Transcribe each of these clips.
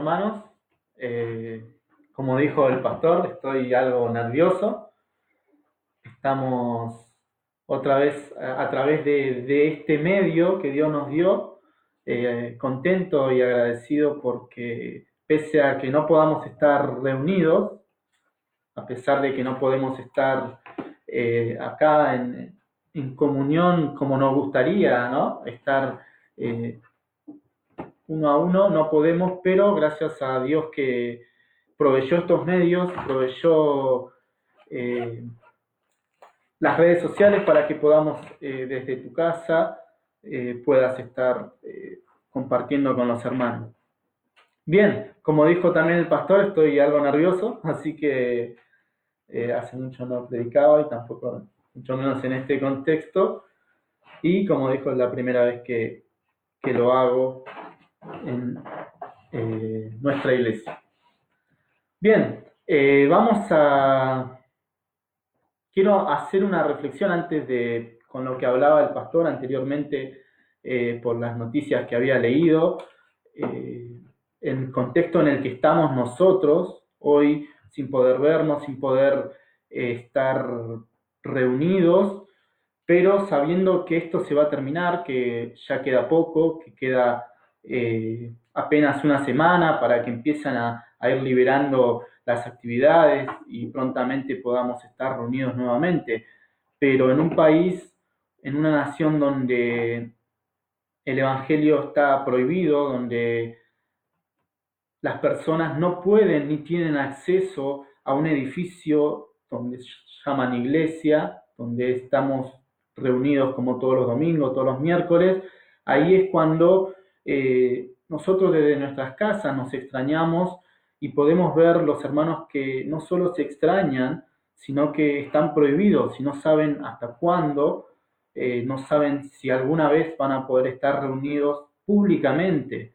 hermanos. Eh, como dijo el pastor, estoy algo nervioso. Estamos otra vez a, través de, este medio que Dios nos dio, eh, contento y agradecido porque pese a que no podamos estar reunidos, a pesar de que no podemos estar eh, acá en, comunión como nos gustaría, ¿no? Estar uno a uno, no podemos, pero gracias a Dios que proveyó estos medios, proveyó eh, las redes sociales para que podamos eh, desde tu casa eh, puedas estar compartiendo con los hermanos. Bien, como dijo también el pastor, estoy algo nervioso, así que hace mucho no predicaba y tampoco, mucho menos en este contexto. Y como dijo, es la primera vez que, que lo hago en eh, nuestra iglesia. Bien, eh, vamos a... Quiero hacer una reflexión antes de, con lo que hablaba el pastor anteriormente eh, por las noticias que había leído, el contexto en el que estamos nosotros hoy, sin poder vernos, sin poder estar reunidos, pero sabiendo que esto se va a terminar, que ya queda poco, que queda eh, apenas una semana para que empiecen a, ir liberando las actividades y prontamente podamos estar reunidos nuevamente. Pero en un país, en una nación donde el Evangelio está prohibido, donde las personas no pueden ni tienen acceso a un edificio donde llaman iglesia, donde estamos reunidos como todos los domingos, todos los miércoles, ahí es cuando eh, nosotros desde nuestras casas nos extrañamos y podemos ver los hermanos que no solo se extrañan, sino que están prohibidos y no saben hasta cuándo, eh, no saben si alguna vez van a poder estar reunidos públicamente,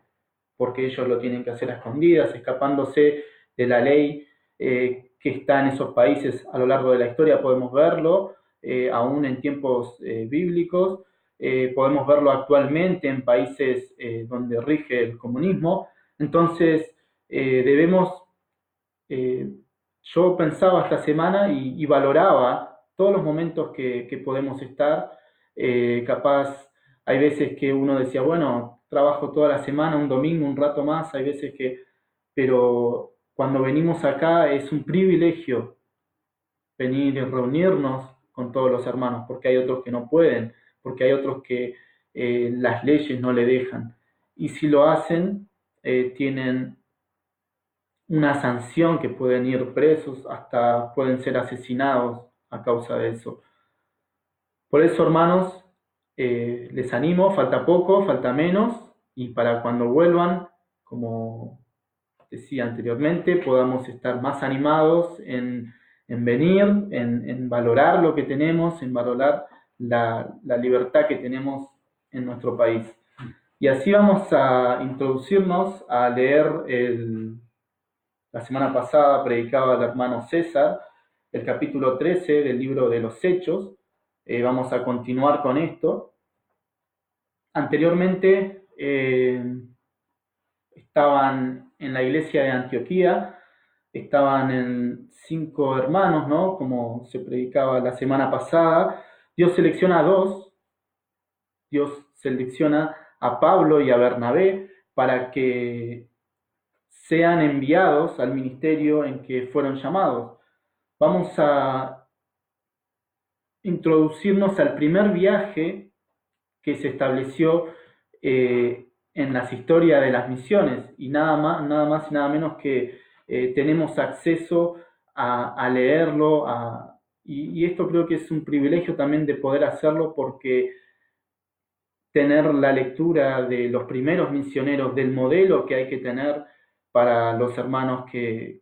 porque ellos lo tienen que hacer a escondidas, escapándose de la ley eh, que está en esos países a lo largo de la historia, podemos verlo, aún en tiempos bíblicos, eh, podemos verlo actualmente en países eh, donde rige el comunismo. Entonces, eh, debemos, yo pensaba esta semana y, valoraba todos los momentos que, que podemos estar. capaz, hay veces que uno decía, bueno, trabajo toda la semana, un domingo, un rato más, hay veces que, pero cuando venimos acá es un privilegio venir y reunirnos con todos los hermanos, porque hay otros que no pueden porque hay otros que eh, las leyes no le dejan. Y si lo hacen, eh, tienen una sanción que pueden ir presos, hasta pueden ser asesinados a causa de eso. Por eso, hermanos, eh, les animo, falta poco, falta menos, y para cuando vuelvan, como decía anteriormente, podamos estar más animados en, venir, en, en, valorar lo que tenemos, en valorar la, libertad que tenemos en nuestro país. Y así vamos a introducirnos a leer la semana pasada predicaba el hermano César, el capítulo 13 del libro de los Hechos. Eh, vamos a continuar con esto. Anteriormente eh, estaban en la iglesia de Antioquía, estaban en cinco hermanos, ¿no? Como se predicaba la semana pasada, Dios selecciona a dos, Dios selecciona a Pablo y a Bernabé para que sean enviados al ministerio en que fueron llamados. Vamos a introducirnos al primer viaje que se estableció eh, en las historias de las misiones y nada más, nada más y nada menos que eh, tenemos acceso a leerlo, a, y, esto creo que es un privilegio también de poder hacerlo porque tener la lectura de los primeros misioneros, del modelo que hay que tener para los hermanos que,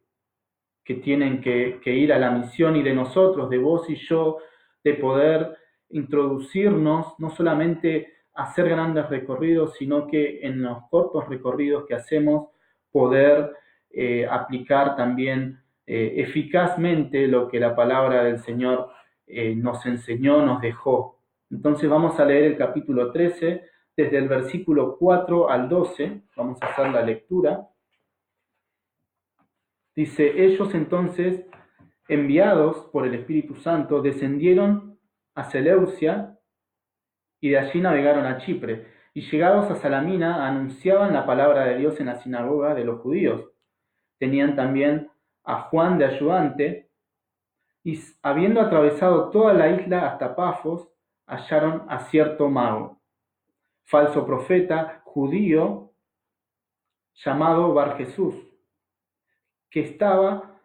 que tienen que, ir a la misión y de nosotros, de vos y yo, de poder introducirnos, no solamente hacer grandes recorridos, sino que en los cortos recorridos que hacemos poder eh, aplicar también eh, eficazmente lo que la palabra del Señor eh, nos enseñó, nos dejó. Entonces vamos a leer el capítulo 13, desde el versículo 4 al 12, vamos a hacer la lectura. Dice, ellos entonces, enviados por el Espíritu Santo, descendieron a Seleucia y de allí navegaron a Chipre. Y llegados a Salamina, anunciaban la palabra de Dios en la sinagoga de los judíos. Tenían también a Juan de ayudante, y habiendo atravesado toda la isla hasta Pafos, hallaron a cierto mago, falso profeta judío, llamado Bar Jesús, que estaba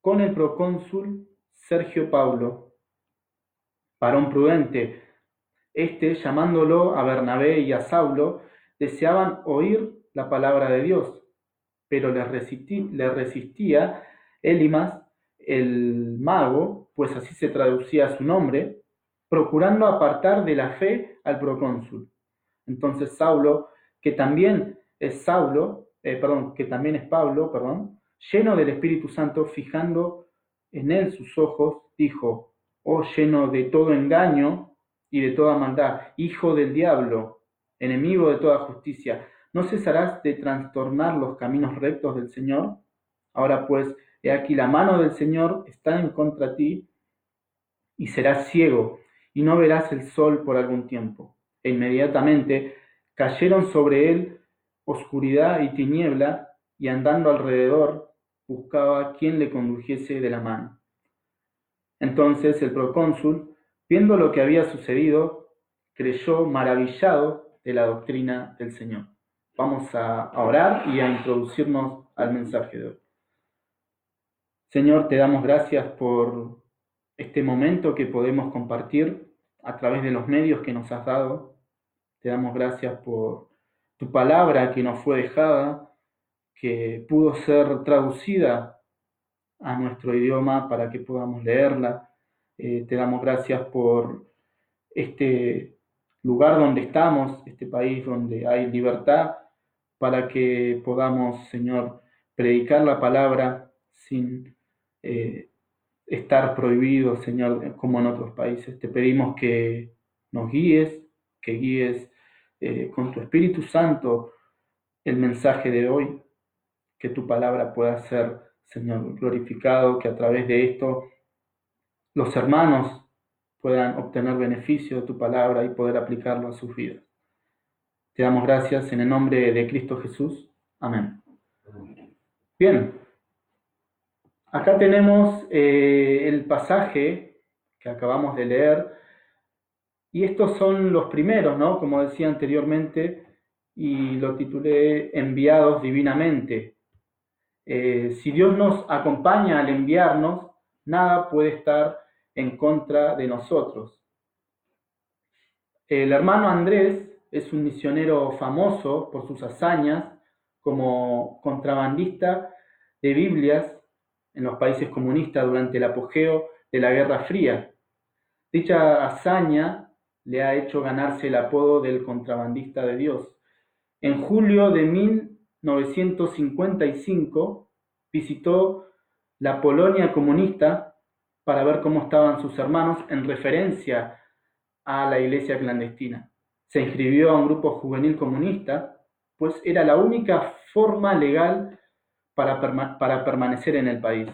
con el procónsul Sergio Paulo, varón prudente. Este, llamándolo a Bernabé y a Saulo, deseaban oír la palabra de Dios, pero le, resistía Elimas, el mago, pues así se traducía su nombre, procurando apartar de la fe al procónsul. Entonces Saulo, que también es Saulo, eh, perdón, que también es Pablo, perdón, lleno del Espíritu Santo, fijando en él sus ojos, dijo, oh lleno de todo engaño y de toda maldad, hijo del diablo, enemigo de toda justicia, ¿no cesarás de trastornar los caminos rectos del Señor? Ahora pues, he aquí la mano del Señor está en contra ti, y serás ciego, y no verás el sol por algún tiempo. E inmediatamente cayeron sobre él oscuridad y tiniebla, y andando alrededor buscaba quien le condujese de la mano. Entonces el procónsul, viendo lo que había sucedido, creyó maravillado de la doctrina del Señor. Vamos a orar y a introducirnos al mensaje de hoy. Señor, te damos gracias por este momento que podemos compartir a través de los medios que nos has dado. Te damos gracias por tu palabra que nos fue dejada, que pudo ser traducida a nuestro idioma para que podamos leerla. Eh, te damos gracias por este lugar donde estamos, este país donde hay libertad, para que podamos, Señor, predicar la palabra sin eh, estar prohibido, Señor, como en otros países. Te pedimos que nos guíes, que guíes eh, con tu Espíritu Santo el mensaje de hoy, que tu palabra pueda ser, Señor, glorificado, que a través de esto los hermanos puedan obtener beneficio de tu palabra y poder aplicarlo a sus vidas. Te damos gracias en el nombre de Cristo Jesús. Amén. Bien, acá tenemos eh, el pasaje que acabamos de leer y estos son los primeros, ¿no? Como decía anteriormente, y lo titulé Enviados divinamente. Eh, si Dios nos acompaña al enviarnos, nada puede estar en contra de nosotros. El hermano Andrés es un misionero famoso por sus hazañas como contrabandista de Biblias en los países comunistas durante el apogeo de la Guerra Fría. Dicha hazaña le ha hecho ganarse el apodo del contrabandista de Dios. En julio de 1955 visitó la Polonia comunista para ver cómo estaban sus hermanos en referencia a la iglesia clandestina. Se inscribió a un grupo juvenil comunista, pues era la única forma legal para, permanecer en el país.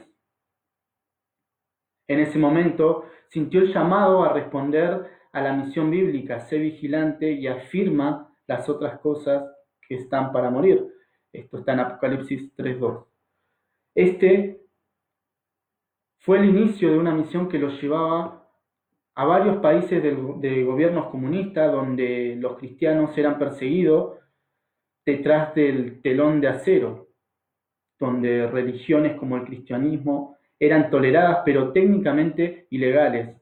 En ese momento sintió el llamado a responder a la misión bíblica, sé vigilante y afirma las otras cosas que están para morir. Esto está en Apocalipsis 3.2. Este fue el inicio de una misión que los llevaba a varios países de, gobiernos comunistas donde los cristianos eran perseguidos detrás del telón de acero, donde religiones como el cristianismo eran toleradas pero técnicamente ilegales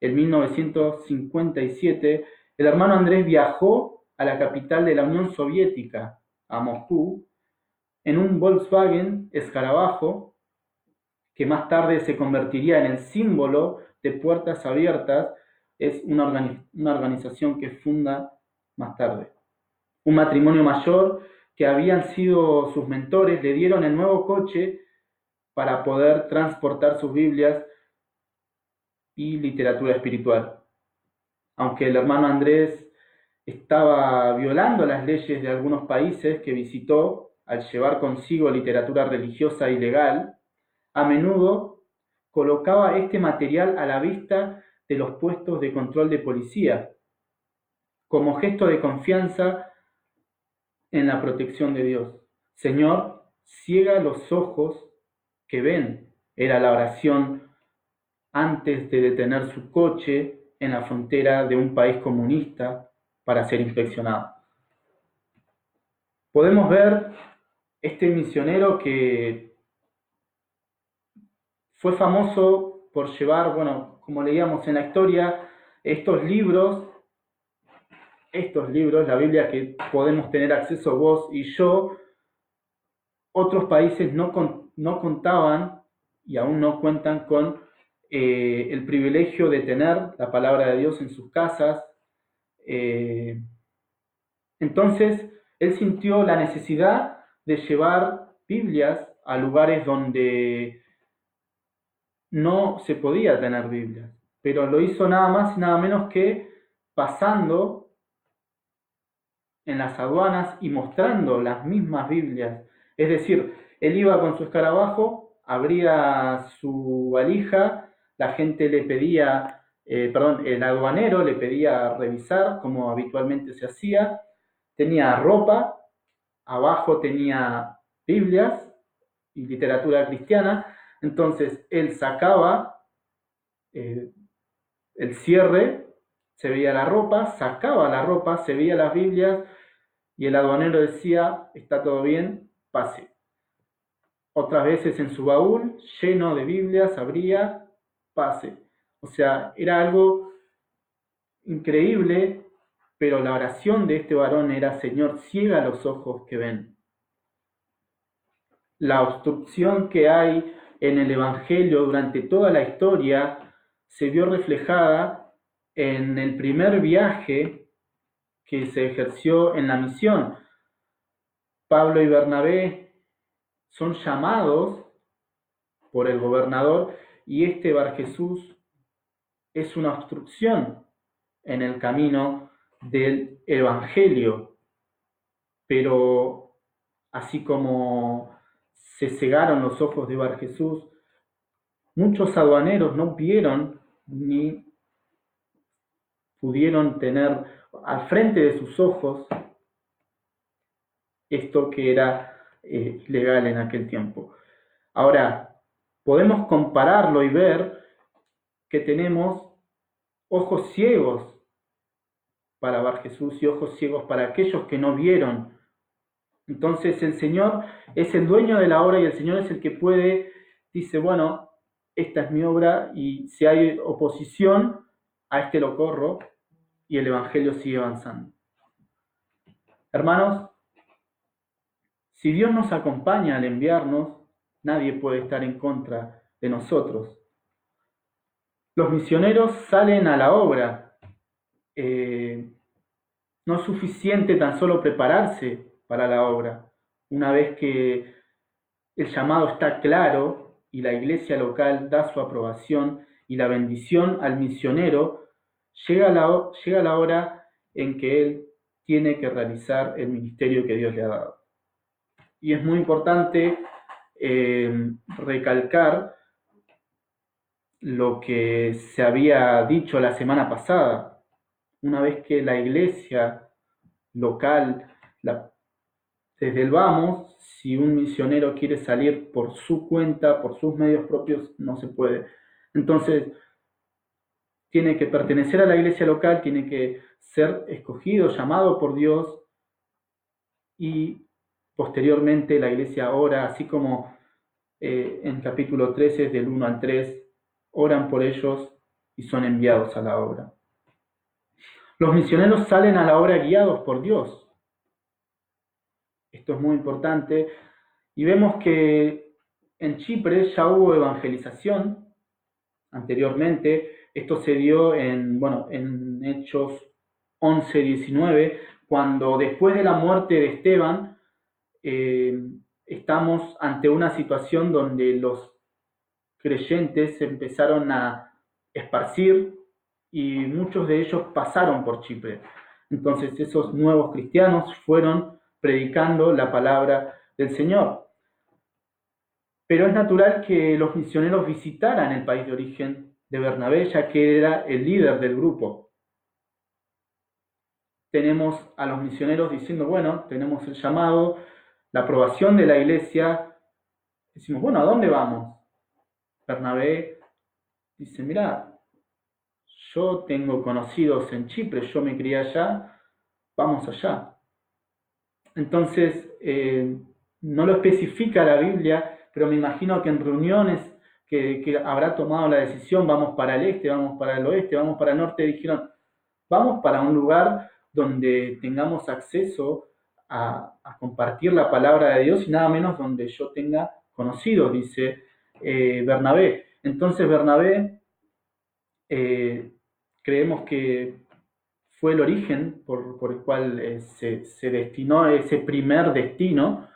en 1957, el hermano Andrés viajó a la capital de la Unión Soviética, a Moscú, en un Volkswagen escarabajo que más tarde se convertiría en el símbolo de Puertas Abiertas, es una, una organización que funda más tarde. Un matrimonio mayor que habían sido sus mentores le dieron el nuevo coche para poder transportar sus Biblias y literatura espiritual. Aunque el hermano Andrés estaba violando las leyes de algunos países que visitó, al llevar consigo literatura religiosa y legal, a menudo colocaba este material a la vista de los puestos de control de policía, como gesto de confianza en la protección de Dios. Señor, ciega los ojos que ven, era la oración antes de detener su coche en la frontera de un país comunista para ser inspeccionado. Podemos ver este misionero que fue famoso por llevar, bueno, como leíamos en la historia, estos libros, estos libros, la Biblia que podemos tener acceso vos y yo, otros países no, no contaban y aún no cuentan con eh, el privilegio de tener la palabra de Dios en sus casas. Eh, entonces, él sintió la necesidad de llevar Biblias a lugares donde no se podía tener Biblias, pero lo hizo nada más y nada menos que pasando en las aduanas y mostrando las mismas Biblias. Es decir, él iba con su escarabajo, abría su valija, la gente le pedía, eh, perdón, el aduanero le pedía revisar como habitualmente se hacía, tenía ropa, abajo tenía Biblias y literatura cristiana, entonces él sacaba eh, el cierre, se veía la ropa, sacaba la ropa, se veía las Biblias y el aduanero decía, está todo bien, pase. Otras veces en su baúl, lleno de Biblias, abría, pase. O sea, era algo increíble, pero la oración de este varón era, Señor, ciega los ojos que ven. La obstrucción que hay en el Evangelio durante toda la historia se vio reflejada en el primer viaje que se ejerció en la misión. Pablo y Bernabé son llamados por el gobernador y este Bar Jesús es una obstrucción en el camino del Evangelio. Pero así como se cegaron los ojos de Bar Jesús. Muchos aduaneros no vieron ni pudieron tener al frente de sus ojos esto que era eh, legal en aquel tiempo. Ahora, podemos compararlo y ver que tenemos ojos ciegos para Bar Jesús y ojos ciegos para aquellos que no vieron entonces el Señor es el dueño de la obra y el Señor es el que puede, dice, bueno, esta es mi obra y si hay oposición, a este lo corro y el Evangelio sigue avanzando. Hermanos, si Dios nos acompaña al enviarnos, nadie puede estar en contra de nosotros. Los misioneros salen a la obra. Eh, no es suficiente tan solo prepararse para la obra. Una vez que el llamado está claro y la iglesia local da su aprobación y la bendición al misionero, llega la, llega la hora en que él tiene que realizar el ministerio que Dios le ha dado. Y es muy importante eh, recalcar lo que se había dicho la semana pasada. Una vez que la iglesia local, desde el vamos, si un misionero quiere salir por su cuenta, por sus medios propios, no se puede. Entonces, tiene que pertenecer a la iglesia local, tiene que ser escogido, llamado por Dios y posteriormente la iglesia ora, así como eh, en capítulo 13, del 1 al 3, oran por ellos y son enviados a la obra. Los misioneros salen a la obra guiados por Dios. Esto es muy importante. Y vemos que en Chipre ya hubo evangelización anteriormente. Esto se dio en, bueno, en Hechos 11, 19, cuando después de la muerte de Esteban, eh, estamos ante una situación donde los creyentes empezaron a esparcir y muchos de ellos pasaron por Chipre. Entonces esos nuevos cristianos fueron predicando la palabra del Señor. Pero es natural que los misioneros visitaran el país de origen de Bernabé, ya que era el líder del grupo. Tenemos a los misioneros diciendo, bueno, tenemos el llamado, la aprobación de la iglesia. Decimos, bueno, ¿a dónde vamos? Bernabé dice, mira, yo tengo conocidos en Chipre, yo me crié allá, vamos allá. Entonces, eh, no lo especifica la Biblia, pero me imagino que en reuniones que, habrá tomado la decisión, vamos para el este, vamos para el oeste, vamos para el norte, dijeron, vamos para un lugar donde tengamos acceso a, compartir la palabra de Dios y nada menos donde yo tenga conocidos, dice eh, Bernabé. Entonces Bernabé eh, creemos que fue el origen por, el cual eh, se, destinó ese primer destino.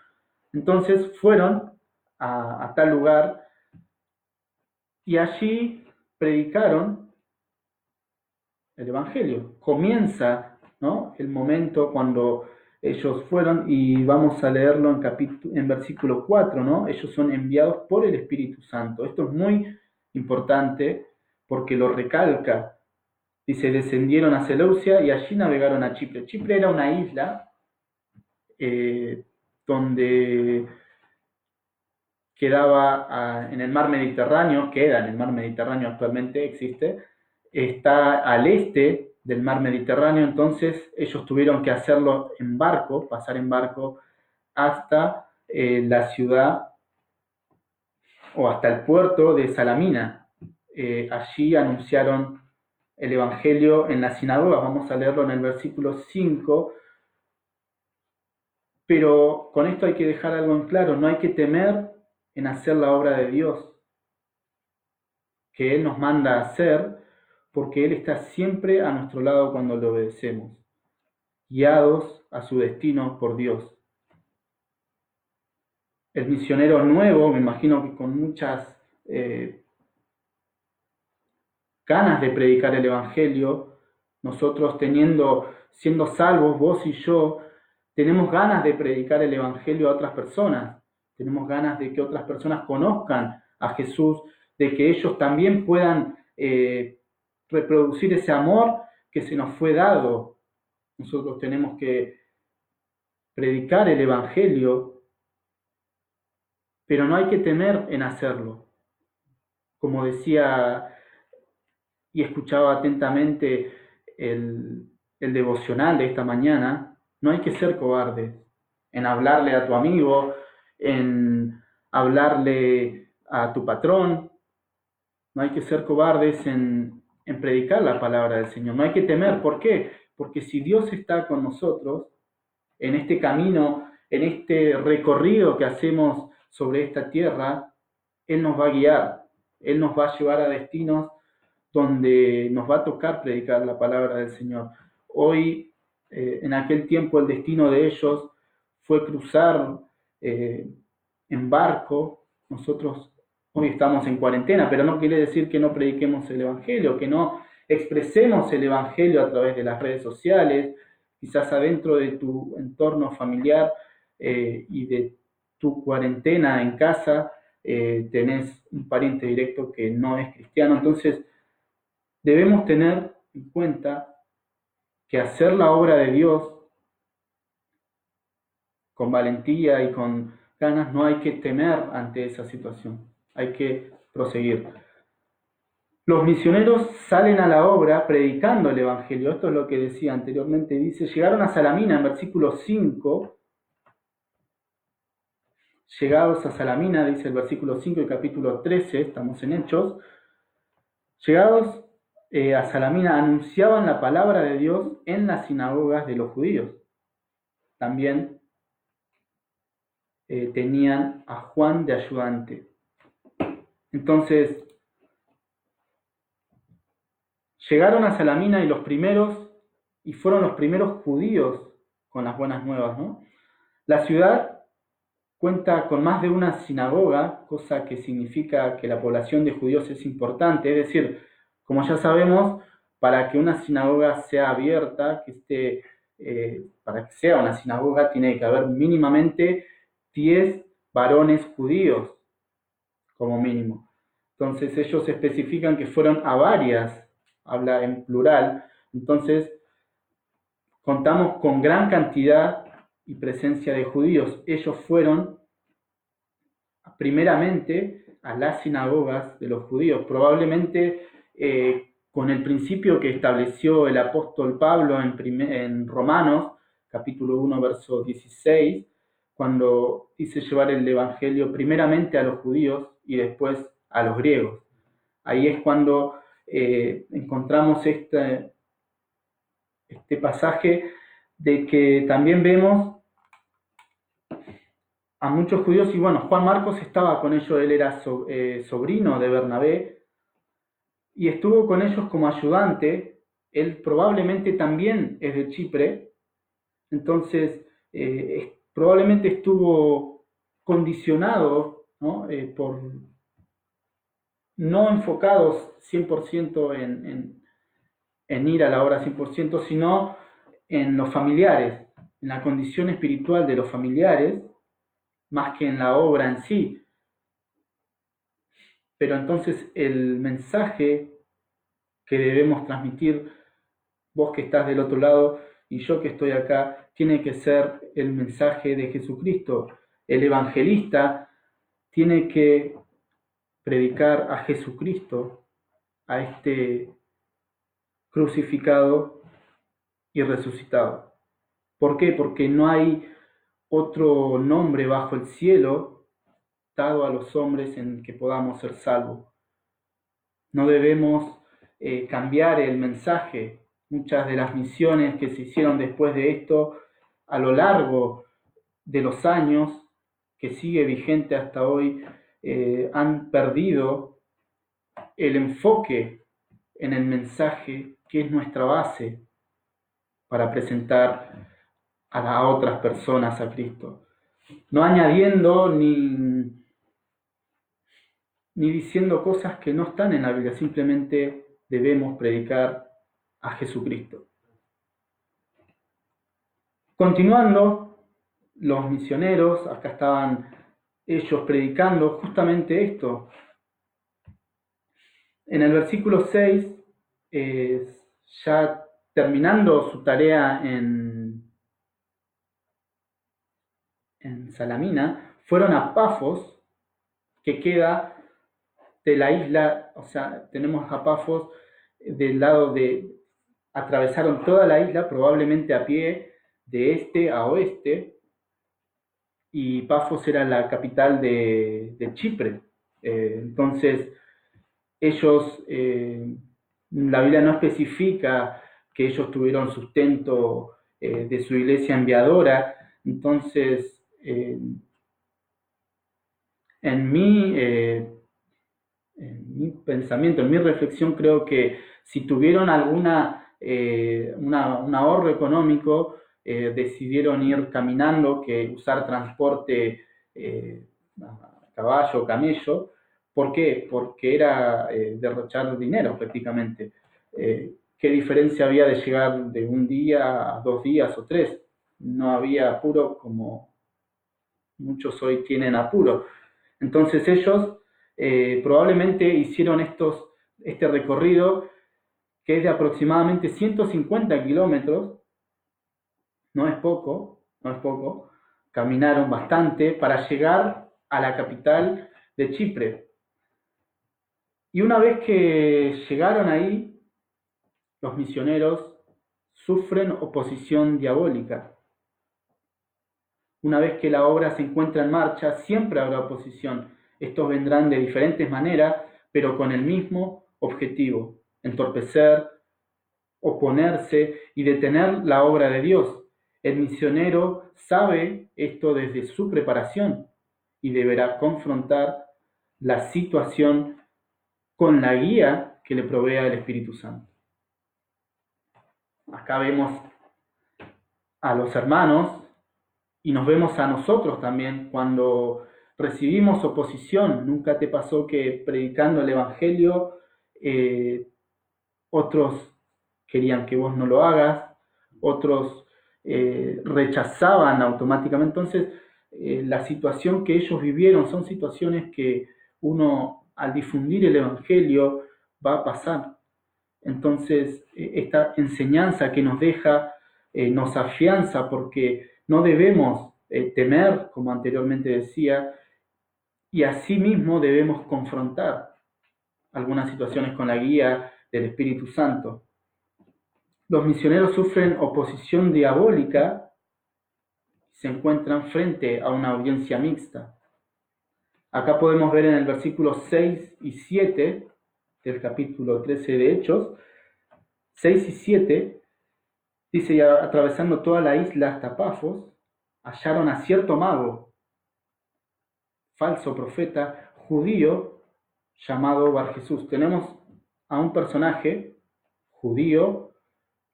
Entonces fueron a, tal lugar y allí predicaron el Evangelio. Comienza ¿no? el momento cuando ellos fueron, y vamos a leerlo en, en versículo 4, ¿no? ellos son enviados por el Espíritu Santo. Esto es muy importante porque lo recalca. Dice, descendieron a Seleucia y allí navegaron a Chipre. Chipre era una isla eh, donde quedaba en el mar Mediterráneo, queda en el mar Mediterráneo actualmente, existe, está al este del mar Mediterráneo, entonces ellos tuvieron que hacerlo en barco, pasar en barco hasta eh, la ciudad o hasta el puerto de Salamina. Eh, allí anunciaron el Evangelio en la sinagoga, vamos a leerlo en el versículo 5, pero con esto hay que dejar algo en claro, no hay que temer en hacer la obra de Dios que Él nos manda a hacer, porque Él está siempre a nuestro lado cuando le obedecemos, guiados a su destino por Dios. El misionero nuevo, me imagino que con muchas eh, ganas de predicar el Evangelio, nosotros teniendo, siendo salvos, vos y yo, tenemos ganas de predicar el Evangelio a otras personas tenemos ganas de que otras personas conozcan a Jesús, de que ellos también puedan eh, reproducir ese amor que se nos fue dado. Nosotros tenemos que predicar el Evangelio, pero no hay que temer en hacerlo. Como decía y escuchaba atentamente el, el devocional de esta mañana, no hay que ser cobarde en hablarle a tu amigo, en hablarle a tu patrón, no hay que ser cobardes en, en predicar la palabra del Señor, no hay que temer. ¿Por qué? Porque si Dios está con nosotros en este camino, en este recorrido que hacemos sobre esta tierra, Él nos va a guiar, Él nos va a llevar a destinos donde nos va a tocar predicar la palabra del Señor. Hoy, eh, en aquel tiempo, el destino de ellos fue cruzar eh, en barco, nosotros hoy estamos en cuarentena, pero no quiere decir que no prediquemos el Evangelio, que no expresemos el Evangelio a través de las redes sociales, quizás adentro de tu entorno familiar eh, y de tu cuarentena en casa, eh, tenés un pariente directo que no es cristiano. Entonces, debemos tener en cuenta que hacer la obra de Dios con valentía y con ganas, no hay que temer ante esa situación, hay que proseguir. Los misioneros salen a la obra predicando el Evangelio. Esto es lo que decía anteriormente. Dice, llegaron a Salamina en versículo 5. Llegados a Salamina, dice el versículo 5 y capítulo 13, estamos en Hechos. Llegados eh, a Salamina, anunciaban la palabra de Dios en las sinagogas de los judíos. También eh, tenían a Juan de ayudante. Entonces, llegaron a Salamina y los primeros, y fueron los primeros judíos con las buenas nuevas. La ciudad cuenta con más de una sinagoga, cosa que significa que la población de judíos es importante, es decir, como ya sabemos, para que una sinagoga sea abierta, que esté, eh, para que sea una sinagoga, tiene que haber mínimamente 10 varones judíos, como mínimo. Entonces ellos especifican que fueron a varias, habla en plural. Entonces contamos con gran cantidad y presencia de judíos. Ellos fueron primeramente a las sinagogas de los judíos, probablemente eh, con el principio que estableció el apóstol Pablo en, en Romanos, capítulo 1, verso 16, cuando hice llevar el Evangelio primeramente a los judíos y después a los griegos. Ahí es cuando eh, encontramos este, este pasaje de que también vemos a muchos judíos, y bueno, Juan Marcos estaba con ellos, él era eh, sobrino de Bernabé, y estuvo con ellos como ayudante, él probablemente también es de Chipre, entonces eh, probablemente estuvo condicionado eh, por no enfocados 100% en, en, en ir a la obra 100%, sino en los familiares, en la condición espiritual de los familiares, más que en la obra en sí. Pero entonces el mensaje que debemos transmitir, vos que estás del otro lado y yo que estoy acá, tiene que ser el mensaje de Jesucristo. El evangelista tiene que predicar a Jesucristo, a este crucificado y resucitado. ¿Por qué? Porque no hay otro nombre bajo el cielo dado a los hombres en que podamos ser salvos. No debemos eh, cambiar el mensaje. Muchas de las misiones que se hicieron después de esto a lo largo de los años, que sigue vigente hasta hoy, eh, han perdido el enfoque en el mensaje que es nuestra base para presentar a, otras personas a Cristo. No añadiendo ni, ni diciendo cosas que no están en la Biblia, simplemente debemos predicar a Jesucristo. Continuando, los misioneros, acá estaban ellos predicando justamente esto. En el versículo 6, ya terminando su tarea en en Salamina, fueron a Pafos, que queda de la isla, o sea, tenemos a Pafos del lado de, atravesaron toda la isla, probablemente a pie, de este a oeste, y Pafos era la capital de, Chipre. Eh, entonces, ellos, eh, la Biblia no especifica que ellos tuvieron sustento eh, de su iglesia enviadora, entonces en mi pensamiento, en mi reflexión, creo que si tuvieron alguna eh, un ahorro económico, decidieron ir caminando que usar transporte caballo, camello. ¿Por qué? Porque era derrochar dinero prácticamente. ¿Qué diferencia había de llegar de un día a dos días o tres? No había apuro como muchos hoy tienen apuro. Entonces ellos eh, probablemente hicieron estos, este recorrido que es de aproximadamente 150 kilómetros, no es poco, no es poco, caminaron bastante para llegar a la capital de Chipre. Y una vez que llegaron ahí, los misioneros sufren oposición diabólica. Una vez que la obra se encuentra en marcha, siempre habrá oposición. Estos vendrán de diferentes maneras, pero con el mismo objetivo, entorpecer, oponerse y detener la obra de Dios. El misionero sabe esto desde su preparación y deberá confrontar la situación con la guía que le provea el Espíritu Santo. Acá vemos a los hermanos y nos vemos a nosotros también cuando recibimos oposición. Nunca te pasó que predicando el Evangelio eh, otros querían que vos no lo hagas, otros eh, rechazaban automáticamente. Entonces eh, la situación que ellos vivieron, son situaciones que uno al difundir el Evangelio va a pasar. Entonces, eh, esta enseñanza que nos deja nos afianza porque no debemos temer, como anteriormente decía, y asimismo debemos confrontar algunas situaciones con la guía del Espíritu Santo. Los misioneros sufren oposición diabólica y se encuentran frente a una audiencia mixta. Acá podemos ver en el versículo 6 y 7 del capítulo 13 de Hechos, 6 y 7, dice, ya atravesando toda la isla hasta Pafos, hallaron a cierto mago, falso profeta, judío, llamado Bar Jesús. Tenemos a un personaje judío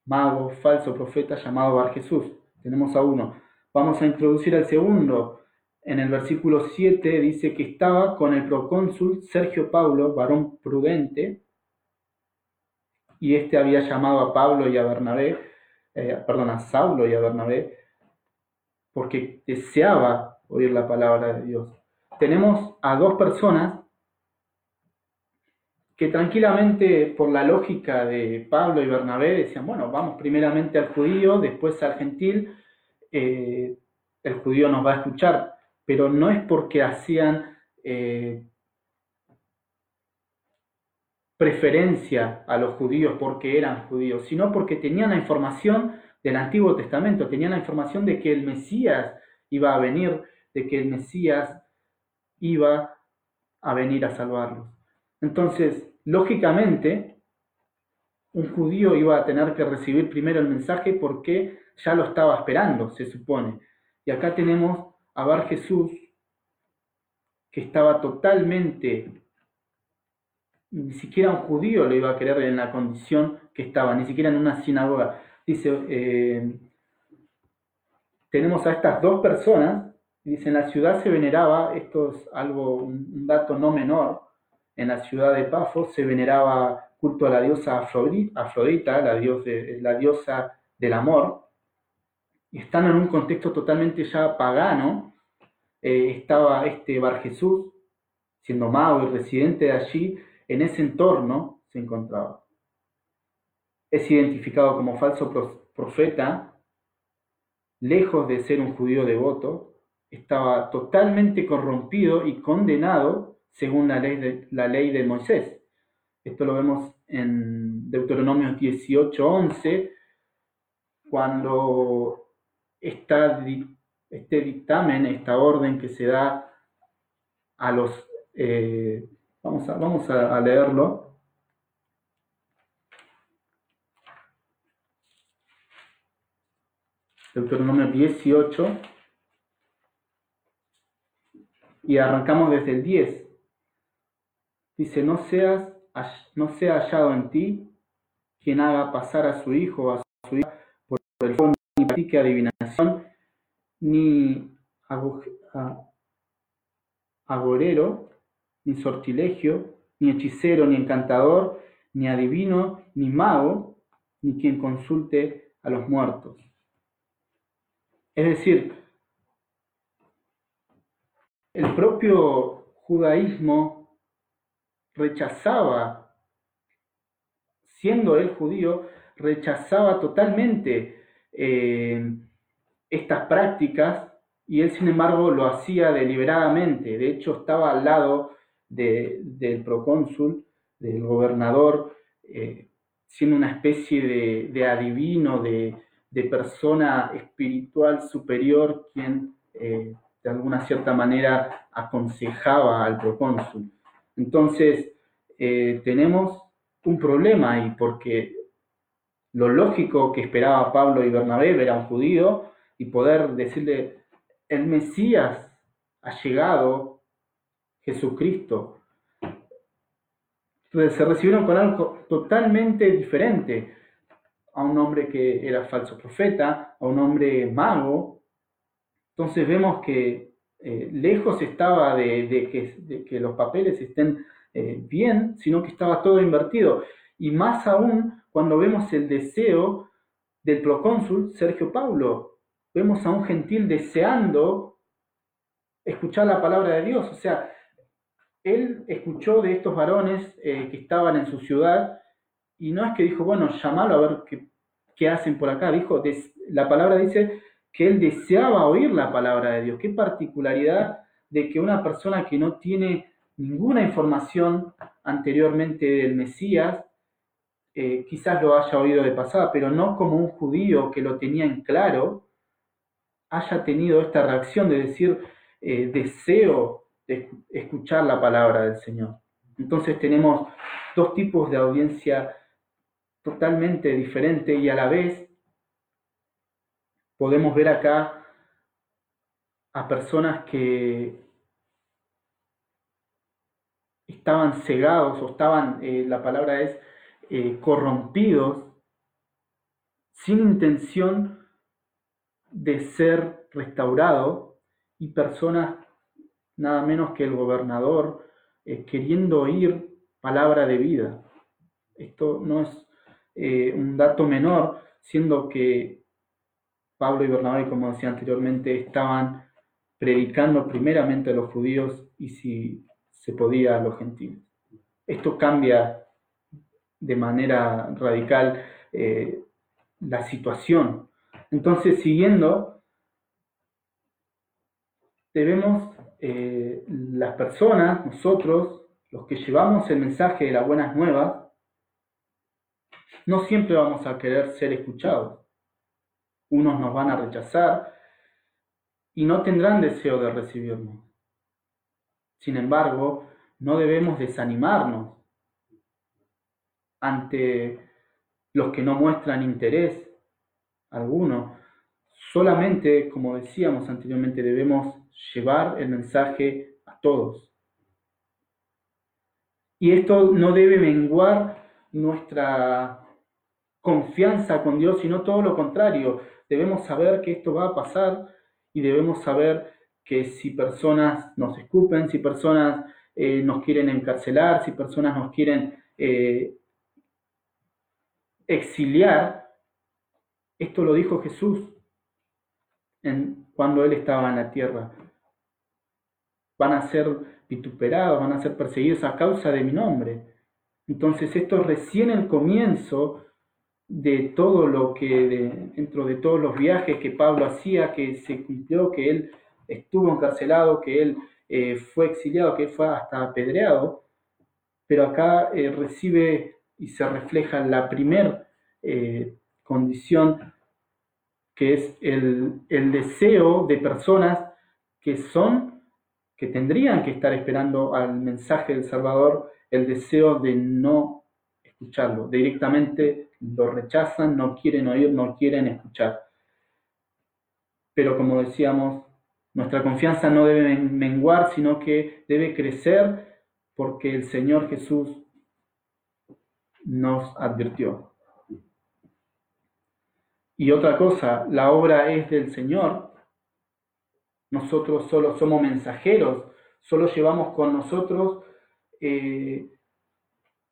mago, falso profeta llamado Bar Jesús. Tenemos a uno. Vamos a introducir al segundo. En el versículo 7 dice que estaba con el procónsul Sergio Paulo, varón prudente, y este había llamado a Pablo y a Bernabé, eh, perdón, a Saulo y a Bernabé, porque deseaba oír la palabra de Dios. Tenemos a dos personas que tranquilamente por la lógica de Pablo y Bernabé decían, bueno, vamos primeramente al judío, después al gentil, eh, el judío nos va a escuchar, pero no es porque hacían eh, preferencia a los judíos porque eran judíos, sino porque tenían la información del Antiguo Testamento, tenían la información de que el Mesías iba a venir, de que el Mesías iba a venir a salvarlos. Entonces, lógicamente, un judío iba a tener que recibir primero el mensaje porque ya lo estaba esperando, se supone. Y acá tenemos a Bar Jesús, que estaba totalmente, ni siquiera un judío lo iba a querer en la condición que estaba, ni siquiera en una sinagoga. Dice, eh, tenemos a estas dos personas, dice, en la ciudad se veneraba, esto es algo, un dato no menor, en la ciudad de Pafos se veneraba culto a la diosa Afrodita, la, diosa del amor, y estando en un contexto totalmente ya pagano, eh, estaba este Bar Jesús, siendo mago y residente de allí, en ese entorno se encontraba. Es identificado como falso profeta, lejos de ser un judío devoto, estaba totalmente corrompido y condenado según la ley de, la ley de Moisés. Esto lo vemos en Deuteronomio 18:11, cuando está este dictamen, esta orden que se da a los... Eh, vamos, a, vamos a leerlo. Deuteronomio 18 y arrancamos desde el 10. Dice, no, seas, no sea hallado en ti quien haga pasar a su hijo o a su hija por el fondo, ni practique adivinación, ni agorero, ni sortilegio, ni hechicero, ni encantador, ni adivino, ni mago, ni quien consulte a los muertos. Es decir, el propio judaísmo rechazaba, siendo él judío, rechazaba totalmente eh, estas prácticas y él sin embargo lo hacía deliberadamente. De hecho estaba al lado del procónsul, del gobernador, eh, siendo una especie de, adivino, de, persona espiritual superior, quien eh, de alguna cierta manera aconsejaba al procónsul. Entonces, eh, tenemos un problema ahí, porque lo lógico que esperaba Pablo y Bernabé era un judío y poder decirle, el Mesías ha llegado, Jesucristo. Entonces se recibieron con algo totalmente diferente a un hombre que era falso profeta, a un hombre mago. Entonces vemos que eh, lejos estaba de, que, los papeles estén eh, bien, sino que estaba todo invertido. Y más aún cuando vemos el deseo del procónsul Sergio Paulo. Vemos a un gentil deseando escuchar la palabra de Dios. O sea, él escuchó de estos varones eh, que estaban en su ciudad y no es que dijo, bueno, llamalo a ver qué hacen por acá. Dijo, la palabra dice que él deseaba oír la palabra de Dios. Qué particularidad de que una persona que no tiene ninguna información anteriormente del Mesías, eh, quizás lo haya oído de pasada, pero no como un judío que lo tenía en claro, haya tenido esta reacción de decir, eh, deseo de escuchar la palabra del Señor. Entonces tenemos dos tipos de audiencia totalmente diferentes y a la vez podemos ver acá a personas que estaban cegados o estaban, eh, la palabra es, eh, corrompidos sin intención de ser restaurados y personas nada menos que el gobernador eh, queriendo oír palabra de vida. Esto no es un dato menor, siendo que Pablo y Bernabé, como decía anteriormente, estaban predicando primeramente a los judíos y si se podía a los gentiles. Esto cambia de manera radical eh, la situación. Entonces, siguiendo, debemos, eh, las personas, nosotros, los que llevamos el mensaje de las buenas nuevas, no siempre vamos a querer ser escuchados unos nos van a rechazar y no tendrán deseo de recibirnos. Sin embargo, no debemos desanimarnos ante los que no muestran interés alguno. Solamente, como decíamos anteriormente, debemos llevar el mensaje a todos. Y esto no debe menguar nuestra confianza con Dios, sino todo lo contrario debemos saber que esto va a pasar y debemos saber que si personas nos escupen, si personas eh, nos quieren encarcelar, si personas nos quieren eh, exiliar, esto lo dijo Jesús cuando Él estaba en la tierra. Van a ser vituperados, van a ser perseguidos a causa de mi nombre. Entonces esto es recién el comienzo de todo lo que, dentro de todos los viajes que Pablo hacía, que se cumplió, que él estuvo encarcelado, que él eh, fue exiliado, que él fue hasta apedreado, pero acá eh, recibe y se refleja la primer eh, condición, que es el, el deseo de personas que son, que tendrían que estar esperando al mensaje del Salvador, el deseo de no escucharlo, directamente lo rechazan, no quieren oír, no quieren escuchar. Pero como decíamos, nuestra confianza no debe menguar, sino que debe crecer porque el Señor Jesús nos advirtió. Y otra cosa, la obra es del Señor. Nosotros solo somos mensajeros, solo llevamos con nosotros eh,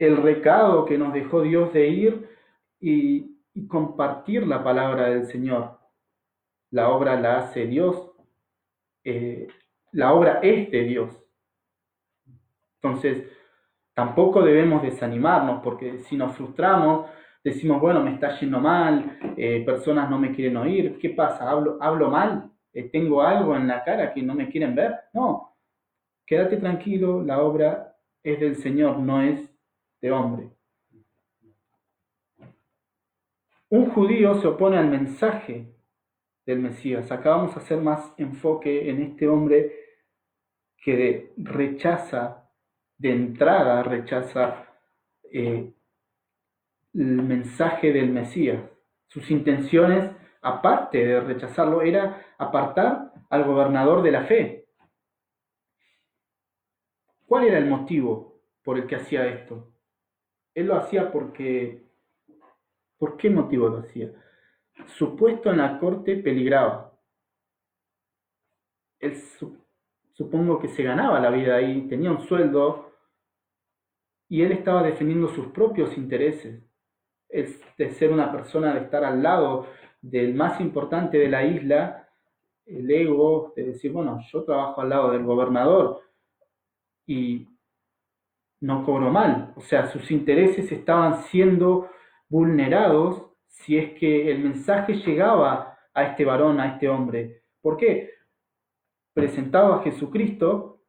el recado que nos dejó Dios de ir y, compartir la palabra del Señor. La obra la hace Dios, eh, la obra es de Dios. Entonces, tampoco debemos desanimarnos porque si nos frustramos, decimos, bueno, me está yendo mal, eh, personas no me quieren oír, ¿qué pasa? ¿Hablo, mal? Eh, ¿Tengo algo en la cara que no me quieren ver? No, quédate tranquilo, la obra es del Señor, no es de hombre. Un judío se opone al mensaje del Mesías. Acá vamos a hacer más enfoque en este hombre que rechaza, de entrada rechaza eh, el mensaje del Mesías. Sus intenciones, aparte de rechazarlo, era apartar al gobernador de la fe. ¿Cuál era el motivo por el que hacía esto? Él lo hacía porque ¿Por qué motivo lo hacía? Su puesto en la corte peligraba. Él supongo que se ganaba la vida ahí, tenía un sueldo y él estaba defendiendo sus propios intereses. Es de ser una persona, de estar al lado del más importante de la isla, el ego de decir, bueno, yo trabajo al lado del gobernador y no cobro mal. O sea, sus intereses estaban siendo vulnerados si es que el mensaje llegaba a este varón, a este hombre. ¿Por qué? Presentaba a Jesucristo,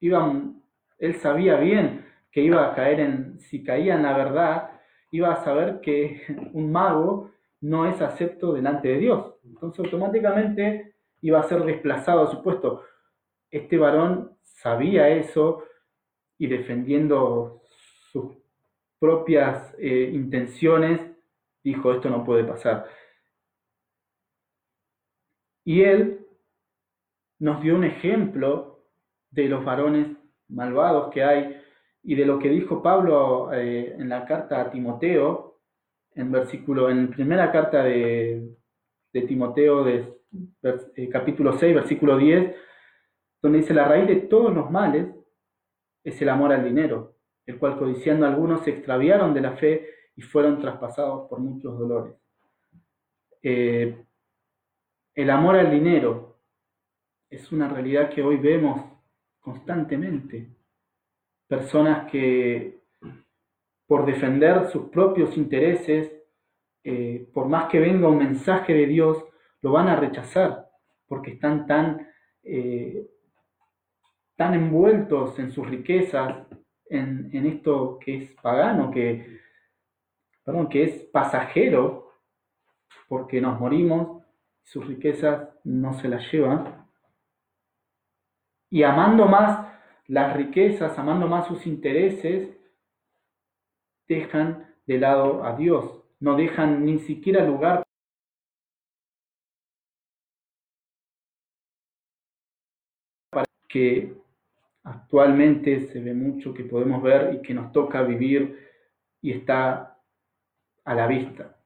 iban, él sabía bien que iba a caer en, si caía en la verdad, iba a saber que un mago no es acepto delante de Dios. Entonces automáticamente iba a ser desplazado a su puesto. Este varón sabía eso y defendiendo sus propias eh, intenciones, dijo, esto no puede pasar. Y él nos dio un ejemplo de los varones malvados que hay y de lo que dijo Pablo eh, en la carta a Timoteo, en versículo, en primera carta de, Timoteo, de, eh, capítulo 6, versículo 10, donde dice, la raíz de todos los males es el amor al dinero, el cual codiciando algunos se extraviaron de la fe y fueron traspasados por muchos dolores. Eh, el amor al dinero es una realidad que hoy vemos constantemente. Personas que por defender sus propios intereses, eh, por más que venga un mensaje de Dios, lo van a rechazar porque están tan eh, tan envueltos en sus riquezas, en, esto que es pagano, que, perdón, que es pasajero, porque nos morimos, sus riquezas no se las llevan, y amando más las riquezas, amando más sus intereses, dejan de lado a Dios, no dejan ni siquiera lugar para que actualmente se ve mucho que podemos ver y que nos toca vivir y está a la vista.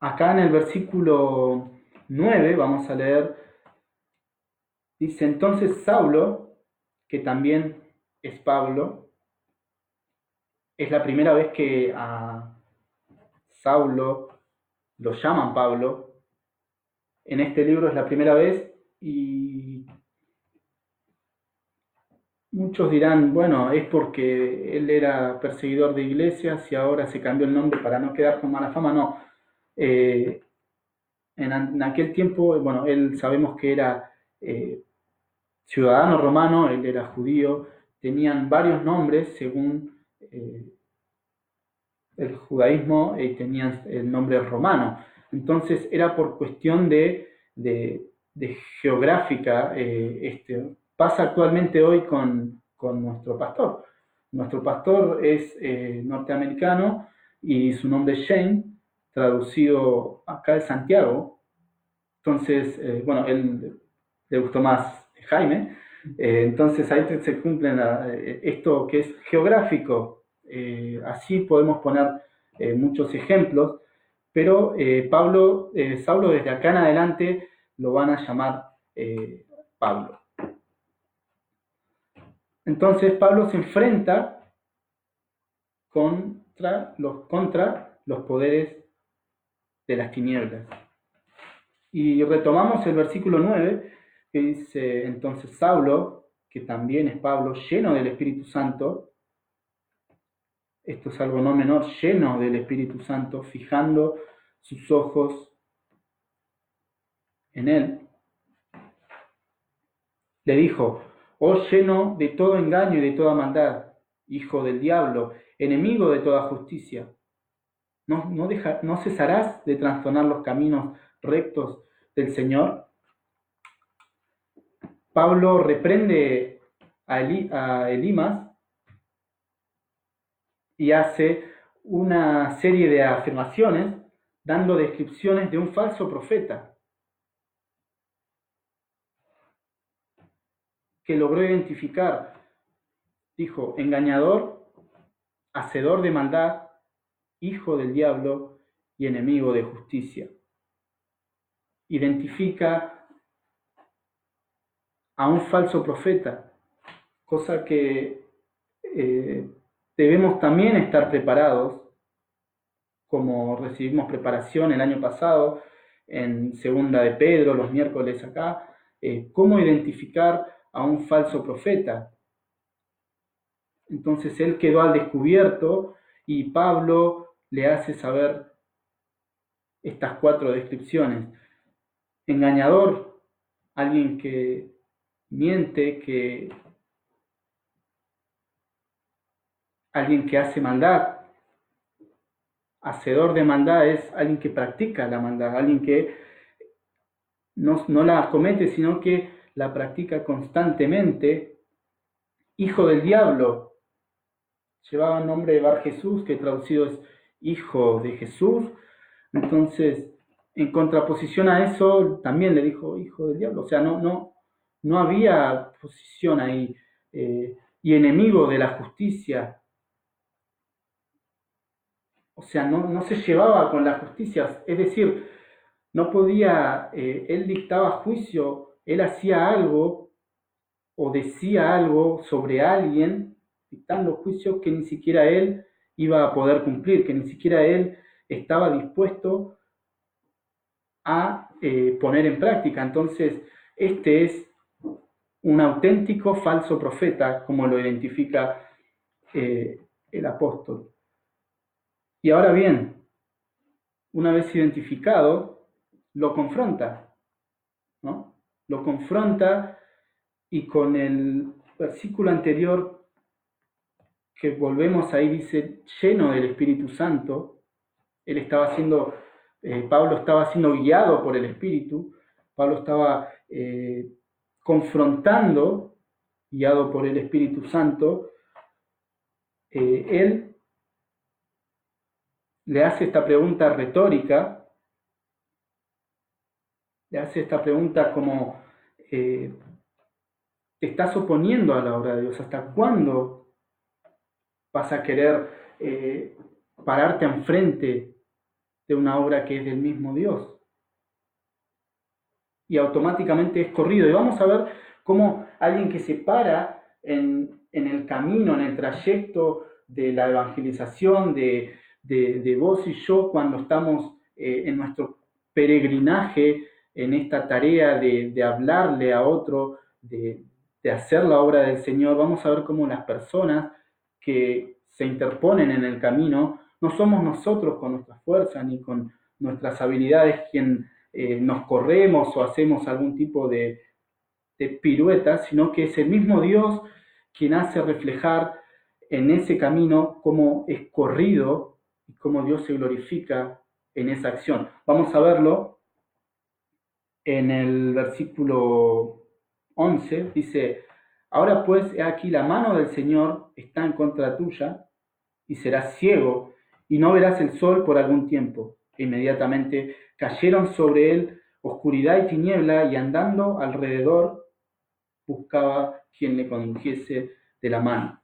Acá en el versículo 9 vamos a leer, dice entonces Saulo, que también es Pablo, es la primera vez que a Saulo lo llaman Pablo. En este libro es la primera vez y muchos dirán, bueno, es porque él era perseguidor de iglesias y ahora se cambió el nombre para no quedar con mala fama. No. Eh, en, aquel tiempo, bueno, él sabemos que era eh, ciudadano romano, él era judío, tenían varios nombres según eh, el judaísmo y tenían el nombre romano. Entonces era por cuestión de de geográfica eh, este, pasa actualmente hoy con, nuestro pastor. Nuestro pastor es eh, norteamericano y su nombre es Shane, traducido acá es Santiago. Entonces, eh, bueno, él le gustó más Jaime. entonces ahí se cumple esto que es geográfico. así podemos poner muchos ejemplos, pero Pablo, Saulo desde acá en adelante lo van a llamar eh, Pablo. Entonces Pablo se enfrenta contra los, contra los poderes de las tinieblas. Y retomamos el versículo 9, que dice entonces Saulo, que también es Pablo, lleno del Espíritu Santo, esto es algo no menor, lleno del Espíritu Santo, fijando sus ojos en él, le dijo, oh lleno de todo engaño y de toda maldad, hijo del diablo, enemigo de toda justicia, ¿no, cesarás de trastornar los caminos rectos del Señor? Pablo reprende a, a Elimas y hace una serie de afirmaciones dando descripciones de un falso profeta que logró identificar, dijo, engañador, hacedor de maldad, hijo del diablo y enemigo de justicia. Identifica a un falso profeta, cosa que eh, debemos también estar preparados como recibimos preparación el año pasado en Segunda de Pedro, los miércoles acá, eh, cómo identificar a un falso profeta. Entonces él quedó al descubierto y Pablo le hace saber estas cuatro descripciones. Engañador, alguien que miente, que alguien que hace maldad. Hacedor de maldad es alguien que practica la maldad, alguien que no, no la comete, sino que la practica constantemente. Hijo del diablo, llevaba el nombre de Bar Jesús, que traducido es hijo de Jesús. Entonces, en contraposición a eso, también le dijo hijo del diablo. O sea, no, no, no había posición ahí. Eh, y enemigo de la justicia. O sea, no, no, se llevaba con la justicia. Es decir, no podía, eh, él dictaba juicio, él hacía algo o decía algo sobre alguien, dictando juicio que ni siquiera él iba a poder cumplir, que ni siquiera él estaba dispuesto a eh, poner en práctica. Entonces, este es un auténtico falso profeta, como lo identifica eh, el apóstol. Y ahora bien, una vez identificado, lo confronta. Lo confronta y con el versículo anterior que volvemos ahí dice, lleno del Espíritu Santo, él estaba siendo, eh, Pablo estaba siendo guiado por el Espíritu, Pablo estaba eh, confrontando, guiado por el Espíritu Santo, eh, él le hace esta pregunta retórica, le hace esta pregunta como, ¿te estás oponiendo a la obra de Dios? ¿Hasta cuándo vas a querer pararte enfrente de una obra que es del mismo Dios. Y automáticamente es corrido. Y vamos a ver cómo alguien que se para en, el camino, en el trayecto de la evangelización, de, de, vos y yo, cuando estamos eh, en nuestro peregrinaje, en esta tarea de, hablarle a otro, de, de hacer la obra del Señor, vamos a ver cómo las personas que se interponen en el camino no somos nosotros con nuestra fuerza ni con nuestras habilidades quien eh, nos corremos o hacemos algún tipo de, de pirueta, sino que es el mismo Dios quien hace reflejar en ese camino cómo es corrido y cómo Dios se glorifica en esa acción. Vamos a verlo en el versículo 11, dice, ahora pues he aquí la mano del Señor está en contra tuya y serás ciego y no verás el sol por algún tiempo. inmediatamente cayeron sobre él oscuridad y tiniebla, y andando alrededor buscaba quien le condujese de la mano.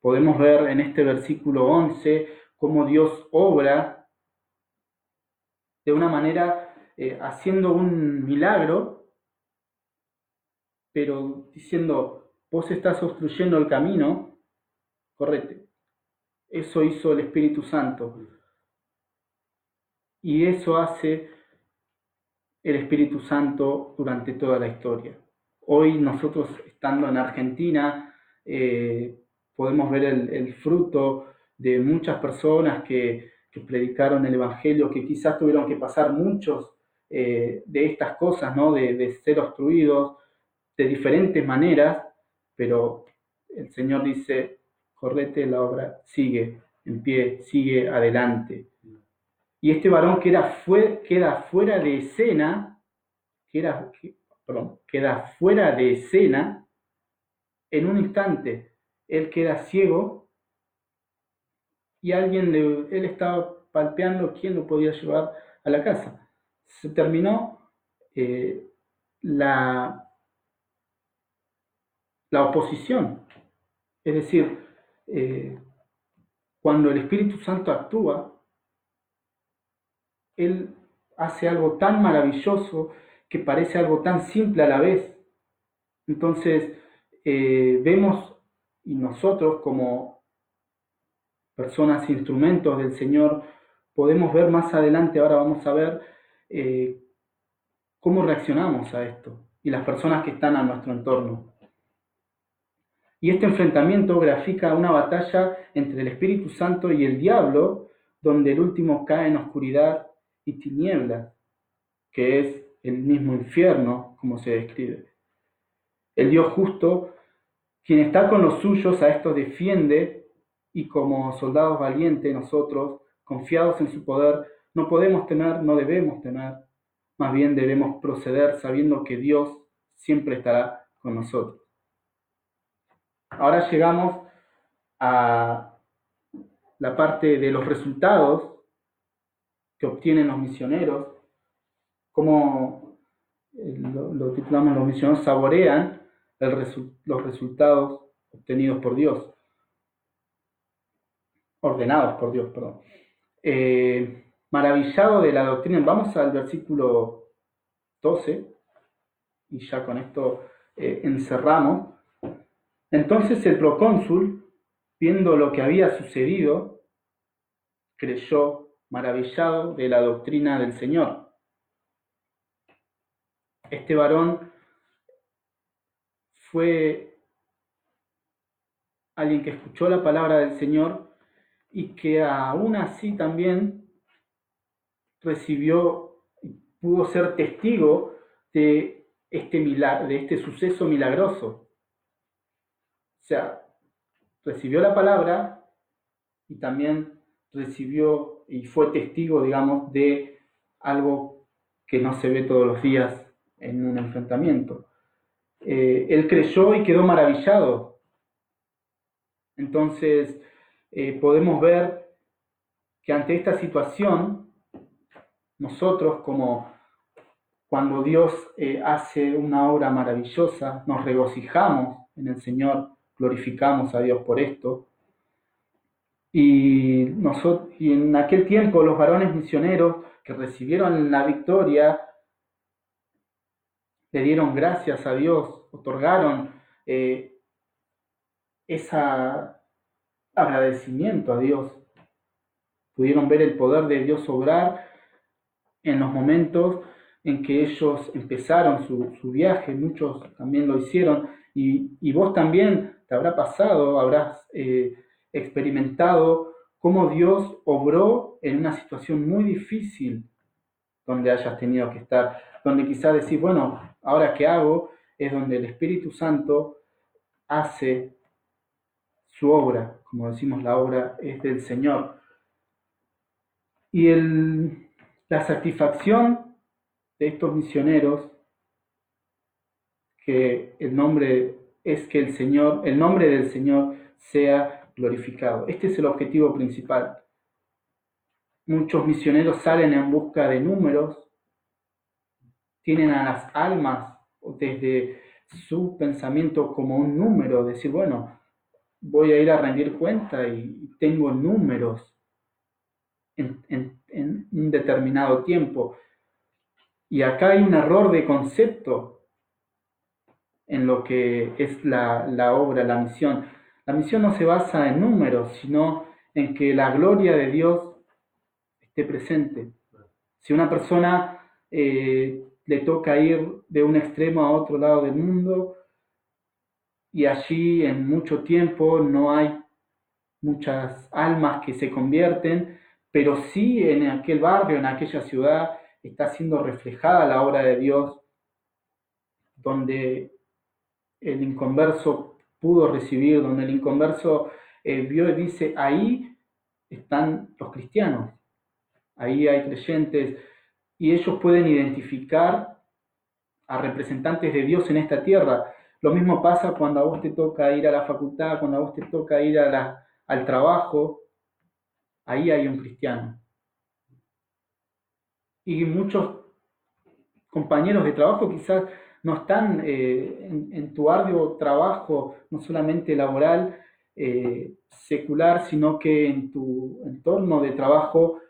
Podemos ver en este versículo 11 cómo Dios obra de una manera eh, haciendo un milagro, pero diciendo, vos estás obstruyendo el camino, correte. Eso hizo el Espíritu Santo. Y eso hace el Espíritu Santo durante toda la historia. Hoy nosotros estando en Argentina eh, podemos ver el, fruto de muchas personas que, predicaron el Evangelio, que quizás tuvieron que pasar muchos eh, de estas cosas, ¿no? de, ser obstruidos de diferentes maneras, pero el Señor dice, correte, la obra sigue en pie, sigue adelante. Y este varón queda, queda fuera de escena, queda, perdón, queda fuera de escena en un instante. Él queda ciego y alguien le, él estaba palpeando quién lo podía llevar a la casa. Se terminó eh, la, la oposición. Es decir, eh, cuando el Espíritu Santo actúa, Él hace algo tan maravilloso que parece algo tan simple a la vez. Entonces, eh, vemos y nosotros como personas, instrumentos del Señor, podemos ver más adelante, ahora vamos a ver eh, cómo reaccionamos a esto y las personas que están a nuestro entorno. Y este enfrentamiento grafica una batalla entre el Espíritu Santo y el diablo, donde el último cae en oscuridad y tinieblas, que es el mismo infierno, como se describe. El Dios justo, quien está con los suyos, a estos defiende y como soldados valientes nosotros, confiados en su poder, no podemos temer, no debemos temer, más bien debemos proceder sabiendo que Dios siempre estará con nosotros. Ahora llegamos a la parte de los resultados que obtienen los misioneros, como eh, lo, titulamos los misioneros saborean los resultados obtenidos por Dios, ordenados por Dios, perdón. Eh, maravillado de la doctrina, vamos al versículo 12, y ya con esto eh, encerramos. Entonces el procónsul, viendo lo que había sucedido, creyó maravillado de la doctrina del Señor. Este varón fue alguien que escuchó la palabra del Señor y que aún así también recibió, pudo ser testigo de este, de este suceso milagroso. O sea, recibió la palabra y también recibió y fue testigo, digamos, de algo que no se ve todos los días en un enfrentamiento. Eh, él creyó y quedó maravillado. Entonces, eh, podemos ver que ante esta situación, nosotros como cuando Dios eh, hace una obra maravillosa, nos regocijamos en el Señor, glorificamos a Dios por esto. Y, nosotros, y en aquel tiempo los varones misioneros que recibieron la victoria le dieron gracias a Dios, otorgaron eh, ese agradecimiento a Dios. Pudieron ver el poder de Dios obrar en los momentos en que ellos empezaron su, viaje, muchos también lo hicieron, y, vos también te habrá pasado, habrás eh, experimentado cómo Dios obró en una situación muy difícil donde hayas tenido que estar, donde quizás decís, bueno, ahora qué hago, es donde el Espíritu Santo hace su obra, como decimos, la obra es del Señor. Y el, la satisfacción de estos misioneros, que el nombre es que el Señor, el nombre del Señor sea glorificado. Este es el objetivo principal. Muchos misioneros salen en busca de números, tienen a las almas desde su pensamiento como un número, decir, bueno, voy a ir a rendir cuenta y tengo números en, un determinado tiempo. Y acá hay un error de concepto en lo que es la, obra, la misión. La misión no se basa en números, sino en que la gloria de Dios esté presente. Si una persona eh, le toca ir de un extremo a otro lado del mundo y allí en mucho tiempo no hay muchas almas que se convierten, pero sí en aquel barrio, en aquella ciudad, está siendo reflejada la obra de Dios, donde el inconverso pudo recibir, donde el inconverso eh, vio y dice, ahí están los cristianos, ahí hay creyentes y ellos pueden identificar a representantes de Dios en esta tierra. Lo mismo pasa cuando a vos te toca ir a la facultad, cuando a vos te toca ir al trabajo, ahí hay un cristiano. Y muchos compañeros de trabajo quizás no están eh, en, tu arduo trabajo, no solamente laboral, eh, secular, sino que en tu entorno de trabajo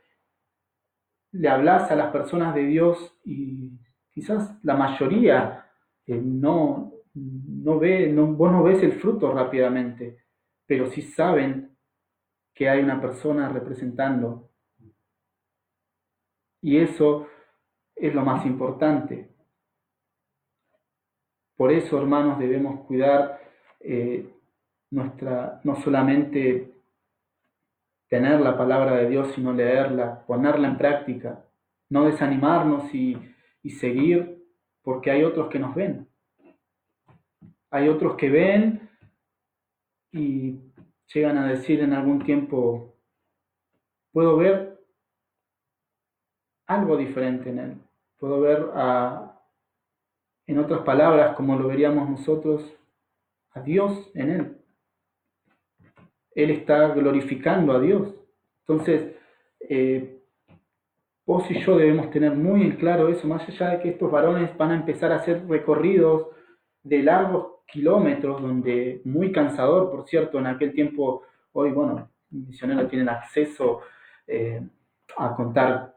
le hablas a las personas de Dios y quizás la mayoría eh, no, no ve, no, vos no ves el fruto rápidamente, pero sí saben que hay una persona representando Y eso es lo más importante. Por eso, hermanos, debemos cuidar eh, nuestra, no solamente tener la palabra de Dios, sino leerla, ponerla en práctica, no desanimarnos y, y seguir, porque hay otros que nos ven. Hay otros que ven y llegan a decir en algún tiempo, puedo ver algo diferente en él, puedo ver a, en otras palabras, como lo veríamos nosotros, a Dios en él. Él está glorificando a Dios. Entonces, eh, vos y yo debemos tener muy en claro eso, más allá de que estos varones van a empezar a hacer recorridos de largos kilómetros, donde muy cansador, por cierto, en aquel tiempo, hoy, bueno, misioneros tienen acceso eh, a contar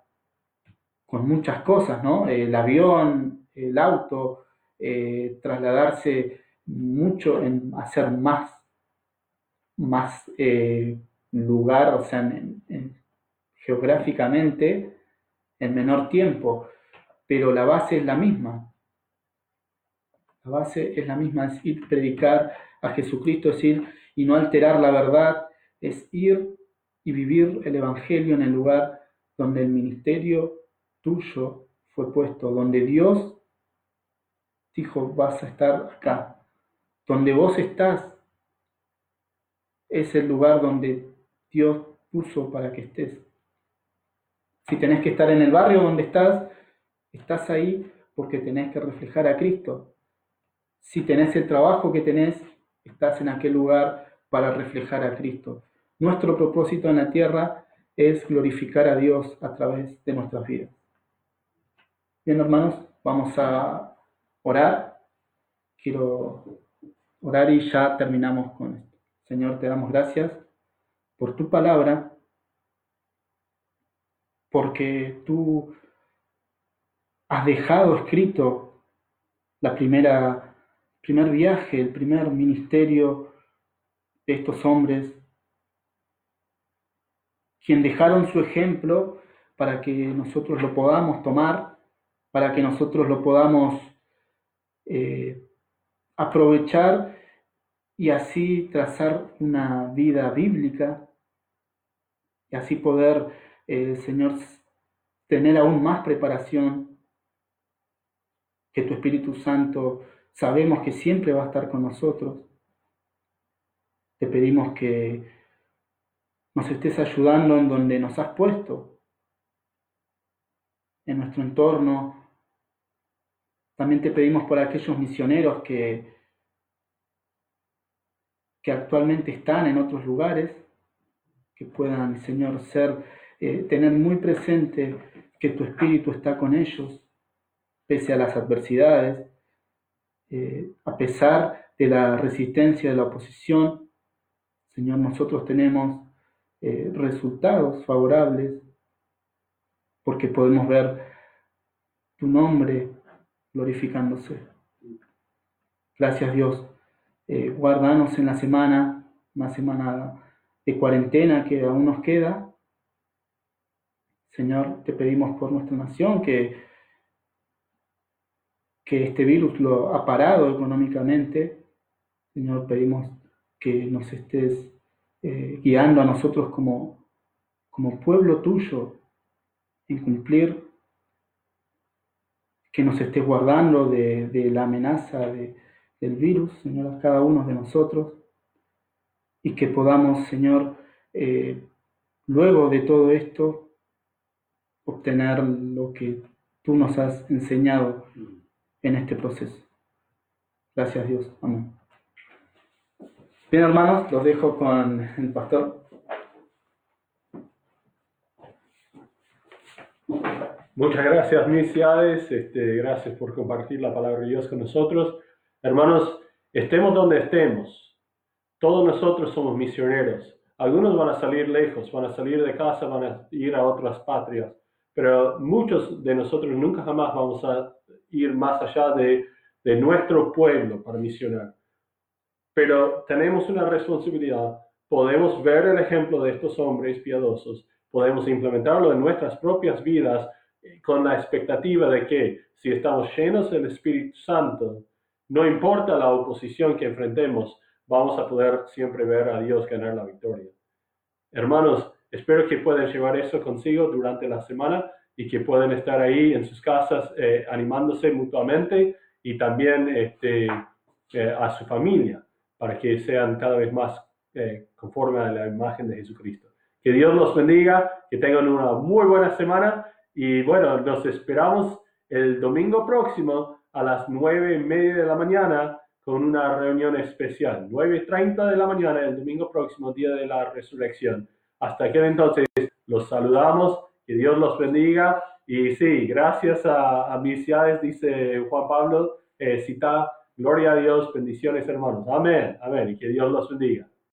con muchas cosas, ¿no? El avión, el auto, eh, trasladarse mucho en hacer más, más eh, lugar, o sea, geográficamente, en menor tiempo, pero la base es la misma. La base es la misma, es ir predicar a Jesucristo, es ir y no alterar la verdad, es ir y vivir el Evangelio en el lugar donde el ministerio tuyo fue puesto, donde Dios dijo, vas a estar acá. Donde vos estás es el lugar donde Dios puso para que estés. Si tenés que estar en el barrio donde estás, estás ahí porque tenés que reflejar a Cristo. Si tenés el trabajo que tenés, estás en aquel lugar para reflejar a Cristo. Nuestro propósito en la tierra es glorificar a Dios a través de nuestras vidas. Bien, hermanos, vamos a orar. Quiero orar y ya terminamos con esto. Señor, te damos gracias por tu palabra porque tú has dejado escrito la primera primer viaje, el primer ministerio de estos hombres, quien dejaron su ejemplo para que nosotros lo podamos tomar, para que nosotros lo podamos eh, aprovechar y así trazar una vida bíblica y así poder eh, Señor, tener aún más preparación, que tu Espíritu Santo sabemos que siempre va a estar con nosotros. Te pedimos que nos estés ayudando en donde nos has puesto, en nuestro entorno. También te pedimos por aquellos misioneros que, que actualmente están en otros lugares, que puedan, Señor, ser eh, tener muy presente que tu espíritu está con ellos, pese a las adversidades, eh, a pesar de la resistencia de la oposición. Señor, nosotros tenemos eh, resultados favorables porque podemos ver tu nombre glorificándose. Gracias Dios. guardanos en la semana, una semana de cuarentena que aún nos queda, Señor, te pedimos por nuestra nación que, que este virus lo ha parado económicamente. Señor, pedimos que nos estés eh, guiando a nosotros como, como pueblo tuyo en cumplir, que nos estés guardando de, la amenaza del virus, Señor, a cada uno de nosotros, y que podamos, Señor, eh, luego de todo esto, obtener lo que tú nos has enseñado en este proceso. Gracias Dios. Amén. Bien hermanos, los dejo con el pastor. Muchas gracias, misiades. Este, gracias por compartir la palabra de Dios con nosotros. Hermanos, estemos donde estemos. Todos nosotros somos misioneros. Algunos van a salir lejos, van a salir de casa, van a ir a otras patrias pero muchos de nosotros nunca jamás vamos a ir más allá de, de nuestro pueblo para misionar. Pero tenemos una responsabilidad, podemos ver el ejemplo de estos hombres piadosos, podemos implementarlo en nuestras propias vidas con la expectativa de que si estamos llenos del Espíritu Santo, no importa la oposición que enfrentemos, vamos a poder siempre ver a Dios ganar la victoria. Hermanos, espero que puedan llevar eso consigo durante la semana y que puedan estar ahí en sus casas eh, animándose mutuamente y también este, eh, a su familia para que sean cada vez más eh, conforme a la imagen de Jesucristo. Que Dios los bendiga, que tengan una muy buena semana y bueno, nos esperamos el domingo próximo a las nueve y media de la mañana con una reunión especial. 9.30 de la mañana el domingo próximo, día de la resurrección. Hasta aquel entonces los saludamos, que Dios los bendiga. Y sí, gracias a, a mis ciudades, dice Juan Pablo, eh, cita, gloria a Dios, bendiciones hermanos. Amén, amén, y que Dios los bendiga.